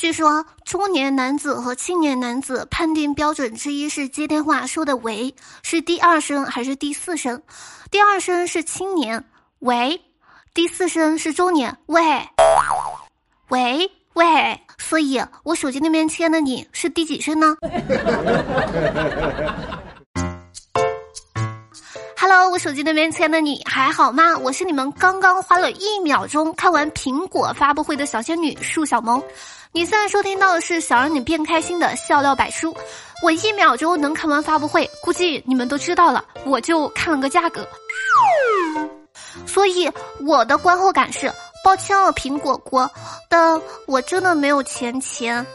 据说中年男子和青年男子判定标准之一是接电话说的“喂”是第二声还是第四声？第二声是青年“喂”，第四声是中年“喂”，喂喂。所以，我手机那边签的你是第几声呢？Hello，我手机那边亲爱的你还好吗？我是你们刚刚花了一秒钟看完苹果发布会的小仙女树小萌。你现在收听到的是想让你变开心的笑料百书。我一秒钟能看完发布会，估计你们都知道了。我就看了个价格，所以我的观后感是：抱歉了苹果果，但我真的没有钱钱。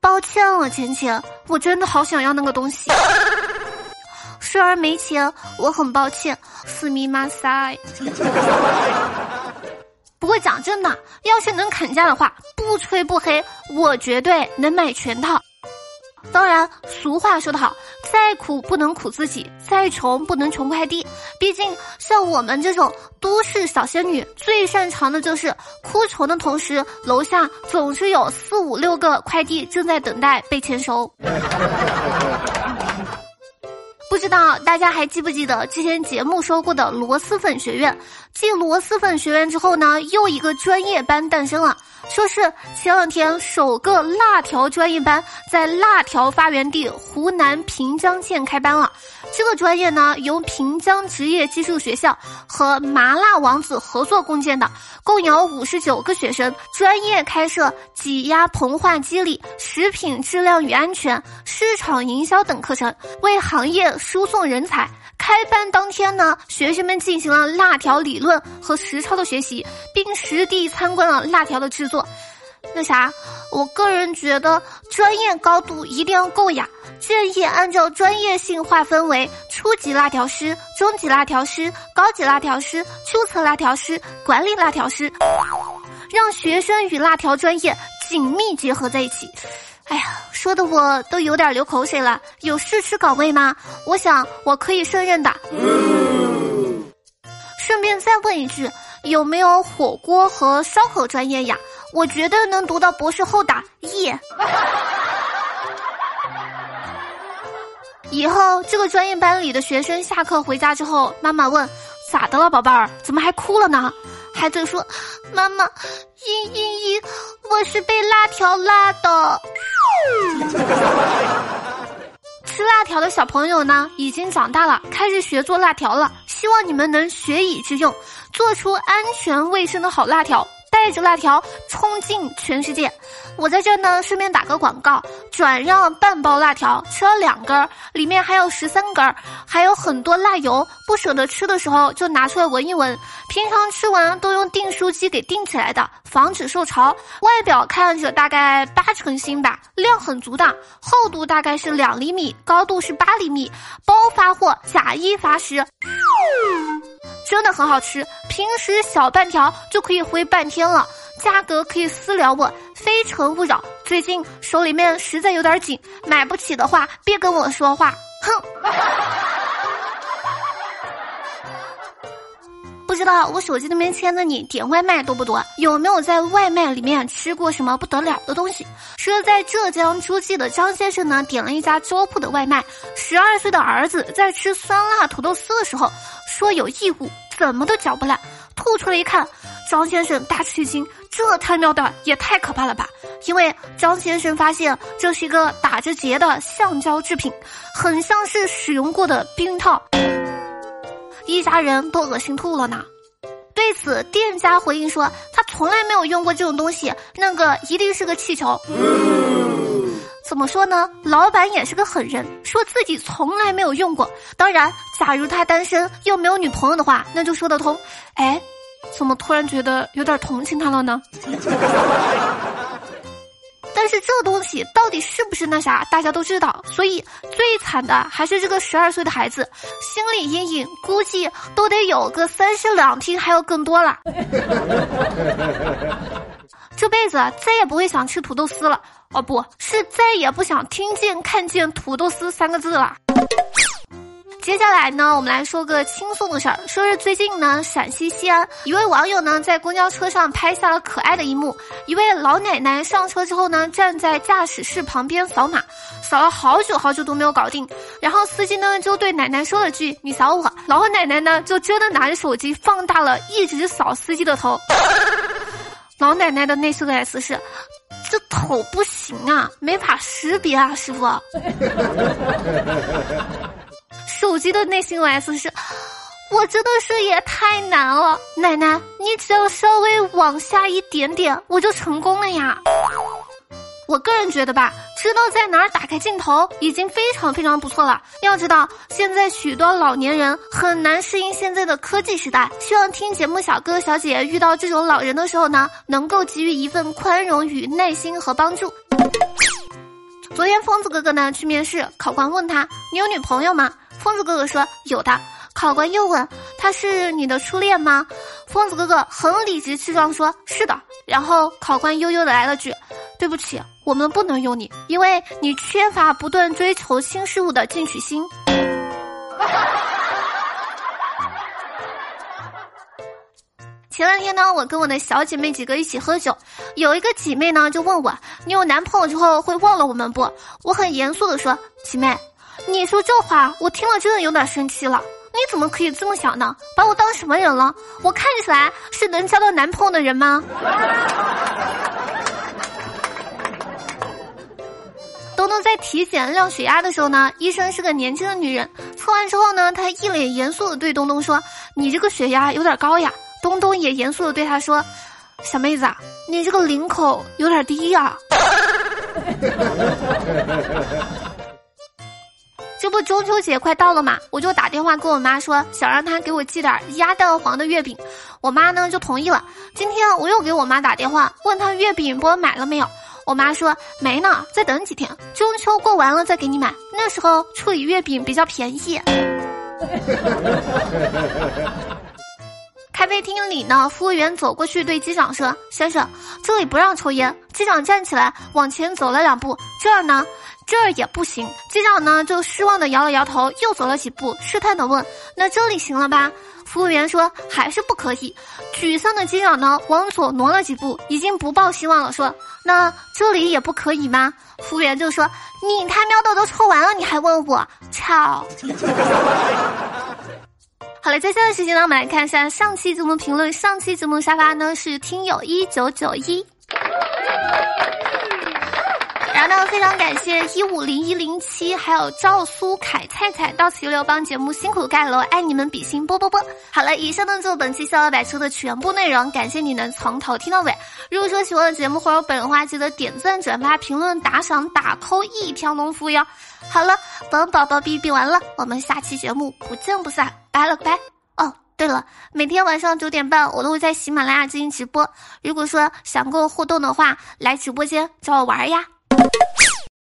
抱歉了钱钱，我真的好想要那个东西。虽然没钱，我很抱歉，斯米马塞。不过讲真的，要是能砍价的话，不吹不黑，我绝对能买全套。当然，俗话说得好，再苦不能苦自己，再穷不能穷快递。毕竟，像我们这种都市小仙女，最擅长的就是哭穷的同时，楼下总是有四五六个快递正在等待被签收。不知道大家还记不记得之前节目说过的螺蛳粉学院？继螺蛳粉学院之后呢，又一个专业班诞生了。说是前两天首个辣条专业班在辣条发源地湖南平江县开班了。这个专业呢，由平江职业技术学校和麻辣王子合作共建的，共有五十九个学生，专业开设挤压膨化机理、食品质量与安全、市场营销等课程，为行业输送人才。开班当天呢，学生们进行了辣条理论和实操的学习，并实地参观了辣条的制作。那啥，我个人觉得专业高度一定要够呀，建议按照专业性划分为初级辣条师、中级辣条师、高级辣条师、注册辣条师、管理辣条师，让学生与辣条专业紧密结合在一起。哎呀，说的我都有点流口水了。有试吃岗位吗？我想我可以胜任的。顺便再问一句，有没有火锅和烧烤专业呀？我觉得能读到博士后的耶。以后这个专业班里的学生下课回家之后，妈妈问：“咋的了，宝贝儿？怎么还哭了呢？”孩子说：“妈妈，嘤嘤嘤，我是被辣条辣的。”吃辣条的小朋友呢，已经长大了，开始学做辣条了。希望你们能学以致用，做出安全卫生的好辣条。带着辣条冲进全世界！我在这呢，顺便打个广告，转让半包辣条，吃了两根，里面还有十三根，还有很多辣油，不舍得吃的时候就拿出来闻一闻。平常吃完都用订书机给订起来的，防止受潮。外表看着大概八成新吧，量很足的，厚度大概是两厘米，高度是八厘米，包发货，假一罚十。真的很好吃，平时小半条就可以挥半天了，价格可以私聊我，非诚勿扰。最近手里面实在有点紧，买不起的话别跟我说话，哼。道我手机那边签的你点外卖多不多？有没有在外卖里面吃过什么不得了的东西？说在浙江诸暨的张先生呢，点了一家粥铺的外卖，十二岁的儿子在吃酸辣土豆丝的时候。说有异物，怎么都嚼不烂，吐出来一看，张先生大吃一惊，这他喵的也太可怕了吧！因为张先生发现这是一个打着结的橡胶制品，很像是使用过的避孕套，一家人都恶心吐了呢。此，店家回应说他从来没有用过这种东西，那个一定是个气球。怎么说呢？老板也是个狠人，说自己从来没有用过。当然，假如他单身又没有女朋友的话，那就说得通。哎，怎么突然觉得有点同情他了呢？但是这东西到底是不是那啥，大家都知道。所以最惨的还是这个十二岁的孩子，心理阴影估计都得有个三室两厅，还有更多了。这辈子再也不会想吃土豆丝了。哦，不是再也不想听见、看见“土豆丝”三个字了。接下来呢，我们来说个轻松的事儿。说是最近呢，陕西西安一位网友呢，在公交车上拍下了可爱的一幕：一位老奶奶上车之后呢，站在驾驶室旁边扫码，扫了好久好久都没有搞定。然后司机呢就对奶奶说了句：“你扫我。”老奶奶呢就真的拿着手机放大了，一直扫司机的头。老奶奶的内心 S 是。这头不行啊，没法识别啊，师傅。手机的内心 OS 是：我真的是也太难了，奶奶，你只要稍微往下一点点，我就成功了呀。我个人觉得吧，知道在哪儿打开镜头已经非常非常不错了。要知道，现在许多老年人很难适应现在的科技时代。希望听节目小哥哥小姐姐遇到这种老人的时候呢，能够给予一份宽容与耐心和帮助。昨天疯子哥哥呢去面试，考官问他：“你有女朋友吗？”疯子哥哥说：“有的。”考官又问：“他是你的初恋吗？”疯子哥哥很理直气壮说：“是的。”然后考官悠悠的来了句。对不起，我们不能用你，因为你缺乏不断追求新事物的进取心。前两天呢，我跟我的小姐妹几个一起喝酒，有一个姐妹呢就问我：“你有男朋友之后会忘了我们不？”我很严肃的说：“姐妹，你说这话，我听了真的有点生气了。你怎么可以这么想呢？把我当什么人了？我看起来是能交到男朋友的人吗？” 东东在体检量血压的时候呢，医生是个年轻的女人。测完之后呢，她一脸严肃的对东东说：“你这个血压有点高呀。”东东也严肃的对她说：“小妹子，你这个领口有点低呀。”这不中秋节快到了嘛，我就打电话跟我妈说，想让她给我寄点鸭蛋黄的月饼。我妈呢就同意了。今天我又给我妈打电话，问她月饼给我买了没有。我妈说没呢，再等几天，中秋过完了再给你买。那时候处理月饼比较便宜。咖啡厅里呢，服务员走过去对机长说：“先生，这里不让抽烟。”机长站起来往前走了两步，这儿呢，这儿也不行。机长呢就失望的摇了摇头，又走了几步，试探的问：“那这里行了吧？”服务员说：“还是不可以。”沮丧的机长呢往左挪了几步，已经不抱希望了，说。那这里也不可以吗？服务员就说：“你他喵的都抽完了，你还问我？操！”好了，接下来时间呢，我们来看一下上期节目评论。上期节目沙发呢是听友一九九一。那，非常感谢一五零一零七，还有赵苏凯、菜菜到此一流帮节目辛苦盖楼，爱你们比心啵啵啵。好了，以上呢就是本期笑料百出的全部内容，感谢你能从头听到尾。如果说喜欢的节目或者本人话，记得点赞、转发、评论、打赏、打 call 一条龙服务哟。好了，本宝宝哔哔完了，我们下期节目不见不散，拜了个拜。哦，对了，每天晚上九点半我都会在喜马拉雅进行直播，如果说想跟我互动的话，来直播间找我玩呀。